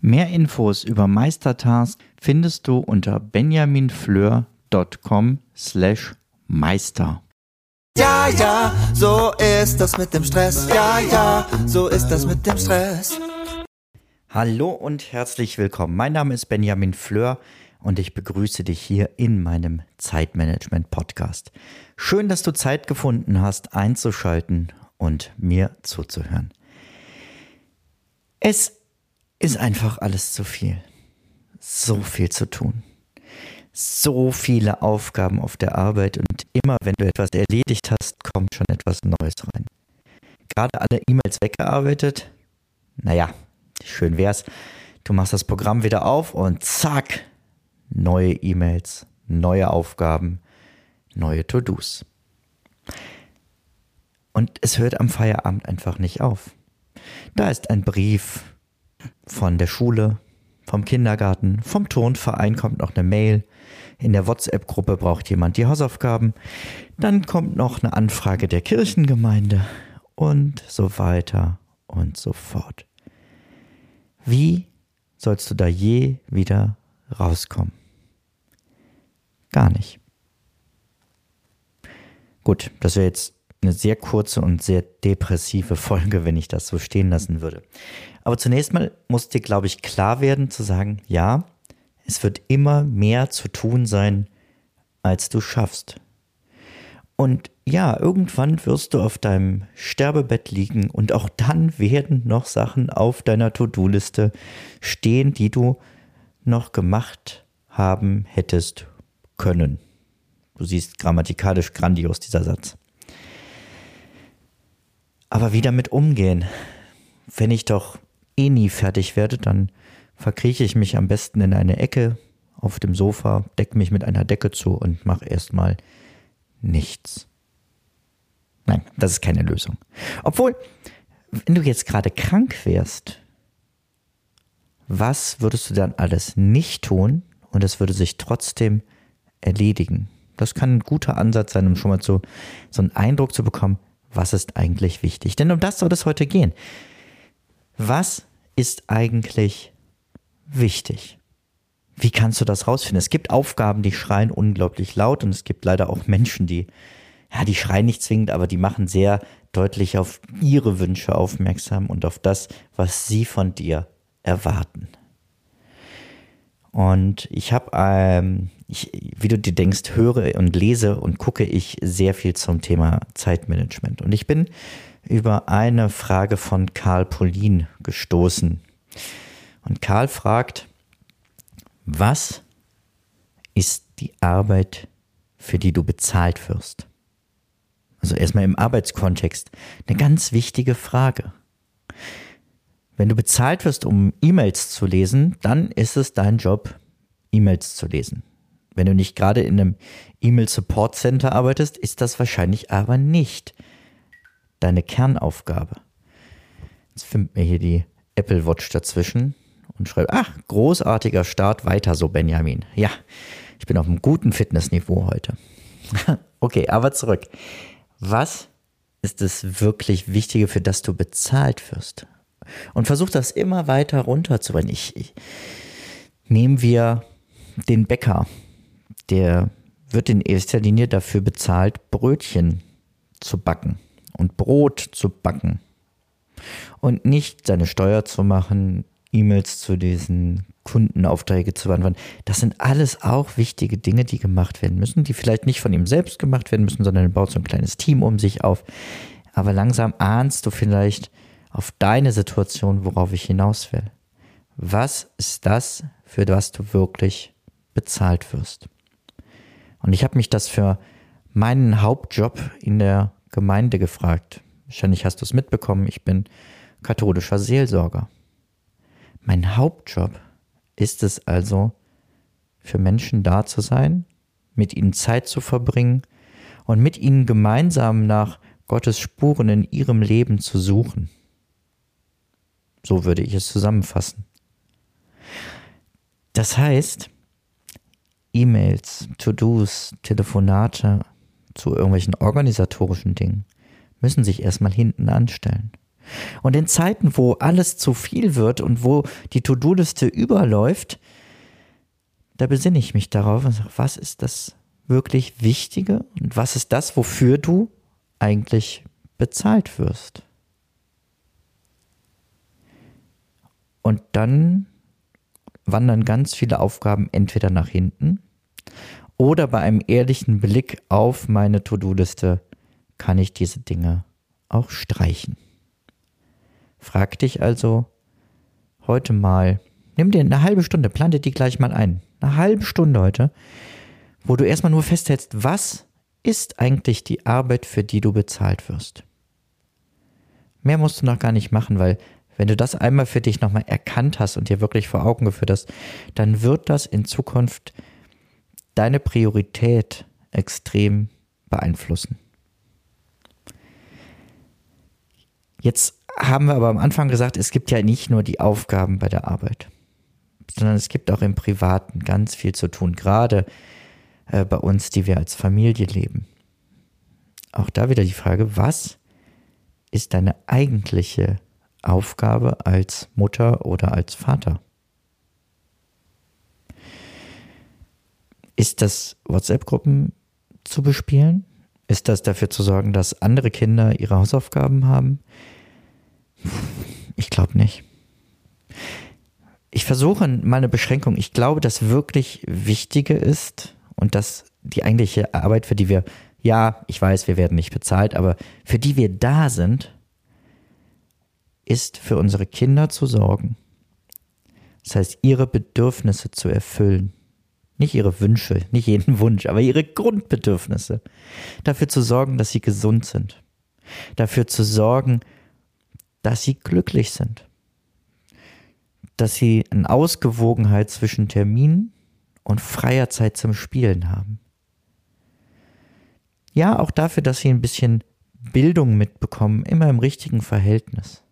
Mehr Infos über Meistertask findest du unter benjaminfleur.com slash meister. Ja, ja, so ist das mit dem Stress. Ja, ja, so ist das mit dem Stress. Hallo und herzlich willkommen. Mein Name ist Benjamin Fleur und ich begrüße dich hier in meinem Zeitmanagement Podcast. Schön, dass du Zeit gefunden hast, einzuschalten und mir zuzuhören. Es ist einfach alles zu viel. So viel zu tun. So viele Aufgaben auf der Arbeit und immer wenn du etwas erledigt hast, kommt schon etwas Neues rein. Gerade alle E-Mails weggearbeitet? Naja, schön wär's. Du machst das Programm wieder auf und zack, neue E-Mails, neue Aufgaben, neue To-Dos. Und es hört am Feierabend einfach nicht auf. Da ist ein Brief, von der Schule, vom Kindergarten, vom Turnverein kommt noch eine Mail. In der WhatsApp-Gruppe braucht jemand die Hausaufgaben. Dann kommt noch eine Anfrage der Kirchengemeinde und so weiter und so fort. Wie sollst du da je wieder rauskommen? Gar nicht. Gut, das wäre jetzt eine sehr kurze und sehr depressive Folge, wenn ich das so stehen lassen würde. Aber zunächst mal muss dir, glaube ich, klar werden zu sagen, ja, es wird immer mehr zu tun sein, als du schaffst. Und ja, irgendwann wirst du auf deinem Sterbebett liegen und auch dann werden noch Sachen auf deiner To-Do-Liste stehen, die du noch gemacht haben hättest können. Du siehst grammatikalisch grandios dieser Satz. Aber wie damit umgehen? Wenn ich doch eh nie fertig werde, dann verkrieche ich mich am besten in eine Ecke auf dem Sofa, decke mich mit einer Decke zu und mache erstmal nichts. Nein, das ist keine Lösung. Obwohl, wenn du jetzt gerade krank wärst, was würdest du dann alles nicht tun und es würde sich trotzdem erledigen? Das kann ein guter Ansatz sein, um schon mal so, so einen Eindruck zu bekommen, was ist eigentlich wichtig? Denn um das soll es heute gehen. Was ist eigentlich wichtig? Wie kannst du das rausfinden? Es gibt Aufgaben, die schreien unglaublich laut und es gibt leider auch Menschen, die, ja, die schreien nicht zwingend, aber die machen sehr deutlich auf ihre Wünsche aufmerksam und auf das, was sie von dir erwarten. Und ich habe, ähm, wie du dir denkst, höre und lese und gucke ich sehr viel zum Thema Zeitmanagement. Und ich bin über eine Frage von Karl Polin gestoßen. Und Karl fragt, was ist die Arbeit, für die du bezahlt wirst? Also erstmal im Arbeitskontext eine ganz wichtige Frage. Wenn du bezahlt wirst, um E-Mails zu lesen, dann ist es dein Job, E-Mails zu lesen. Wenn du nicht gerade in einem E-Mail-Support Center arbeitest, ist das wahrscheinlich aber nicht deine Kernaufgabe. Jetzt findet mir hier die Apple Watch dazwischen und schreibt, ach, großartiger Start, weiter so, Benjamin. Ja, ich bin auf einem guten Fitnessniveau heute. okay, aber zurück. Was ist das wirklich Wichtige, für das du bezahlt wirst? Und versuch das immer weiter runterzubringen. Ich, ich, nehmen wir den Bäcker. Der wird in erster Linie dafür bezahlt, Brötchen zu backen und Brot zu backen. Und nicht seine Steuer zu machen, E-Mails zu diesen Kundenaufträge zu beantworten. Das sind alles auch wichtige Dinge, die gemacht werden müssen, die vielleicht nicht von ihm selbst gemacht werden müssen, sondern er baut so ein kleines Team um sich auf. Aber langsam ahnst du vielleicht, auf deine Situation, worauf ich hinaus will. Was ist das, für was du wirklich bezahlt wirst? Und ich habe mich das für meinen Hauptjob in der Gemeinde gefragt. Wahrscheinlich hast du es mitbekommen, ich bin katholischer Seelsorger. Mein Hauptjob ist es also, für Menschen da zu sein, mit ihnen Zeit zu verbringen und mit ihnen gemeinsam nach Gottes Spuren in ihrem Leben zu suchen. So würde ich es zusammenfassen. Das heißt, E-Mails, To-Dos, Telefonate zu irgendwelchen organisatorischen Dingen müssen sich erstmal hinten anstellen. Und in Zeiten, wo alles zu viel wird und wo die To-Do-Liste überläuft, da besinne ich mich darauf und sage, was ist das wirklich Wichtige und was ist das, wofür du eigentlich bezahlt wirst? Und dann wandern ganz viele Aufgaben entweder nach hinten oder bei einem ehrlichen Blick auf meine To-Do-Liste kann ich diese Dinge auch streichen. Frag dich also heute mal, nimm dir eine halbe Stunde, plante die gleich mal ein. Eine halbe Stunde heute, wo du erstmal nur festhältst, was ist eigentlich die Arbeit, für die du bezahlt wirst. Mehr musst du noch gar nicht machen, weil wenn du das einmal für dich nochmal erkannt hast und dir wirklich vor Augen geführt hast, dann wird das in Zukunft deine Priorität extrem beeinflussen. Jetzt haben wir aber am Anfang gesagt, es gibt ja nicht nur die Aufgaben bei der Arbeit, sondern es gibt auch im Privaten ganz viel zu tun, gerade äh, bei uns, die wir als Familie leben. Auch da wieder die Frage, was ist deine eigentliche Aufgabe als Mutter oder als Vater? Ist das WhatsApp-Gruppen zu bespielen? Ist das dafür zu sorgen, dass andere Kinder ihre Hausaufgaben haben? Ich glaube nicht. Ich versuche mal eine Beschränkung. Ich glaube, das wirklich Wichtige ist und dass die eigentliche Arbeit, für die wir, ja, ich weiß, wir werden nicht bezahlt, aber für die wir da sind, ist für unsere Kinder zu sorgen. Das heißt, ihre Bedürfnisse zu erfüllen. Nicht ihre Wünsche, nicht jeden Wunsch, aber ihre Grundbedürfnisse. Dafür zu sorgen, dass sie gesund sind. Dafür zu sorgen, dass sie glücklich sind. Dass sie eine Ausgewogenheit zwischen Termin und freier Zeit zum Spielen haben. Ja, auch dafür, dass sie ein bisschen Bildung mitbekommen, immer im richtigen Verhältnis.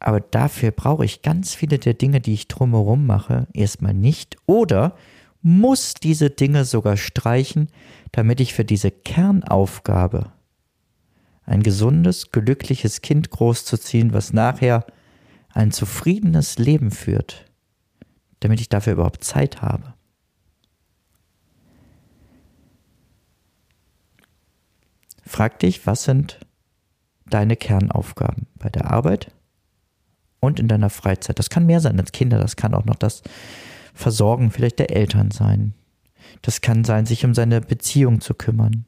Aber dafür brauche ich ganz viele der Dinge, die ich drumherum mache, erstmal nicht. Oder muss diese Dinge sogar streichen, damit ich für diese Kernaufgabe ein gesundes, glückliches Kind großzuziehen, was nachher ein zufriedenes Leben führt, damit ich dafür überhaupt Zeit habe. Frag dich, was sind deine Kernaufgaben? Bei der Arbeit, und in deiner Freizeit. Das kann mehr sein als Kinder, das kann auch noch das Versorgen vielleicht der Eltern sein. Das kann sein, sich um seine Beziehung zu kümmern.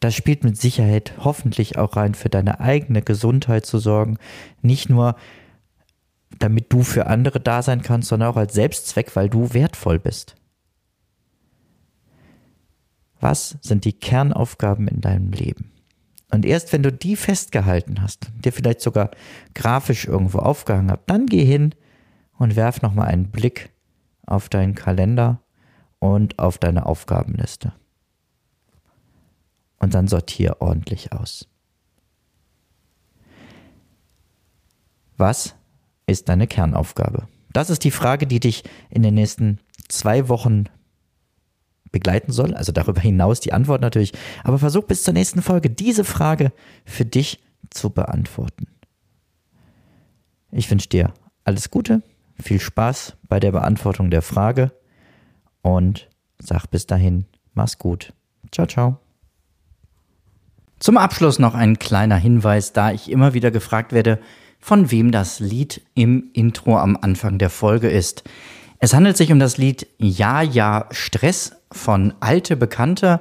Das spielt mit Sicherheit hoffentlich auch rein, für deine eigene Gesundheit zu sorgen. Nicht nur, damit du für andere da sein kannst, sondern auch als Selbstzweck, weil du wertvoll bist. Was sind die Kernaufgaben in deinem Leben? Und erst wenn du die festgehalten hast, dir vielleicht sogar grafisch irgendwo aufgehangen habt, dann geh hin und werf nochmal einen Blick auf deinen Kalender und auf deine Aufgabenliste. Und dann sortier ordentlich aus. Was ist deine Kernaufgabe? Das ist die Frage, die dich in den nächsten zwei Wochen begleiten soll. Also darüber hinaus die Antwort natürlich. Aber versuch bis zur nächsten Folge diese Frage für dich zu beantworten. Ich wünsche dir alles Gute, viel Spaß bei der Beantwortung der Frage und sag bis dahin, mach's gut. Ciao, ciao. Zum Abschluss noch ein kleiner Hinweis, da ich immer wieder gefragt werde, von wem das Lied im Intro am Anfang der Folge ist. Es handelt sich um das Lied Ja, ja, Stress von Alte Bekannte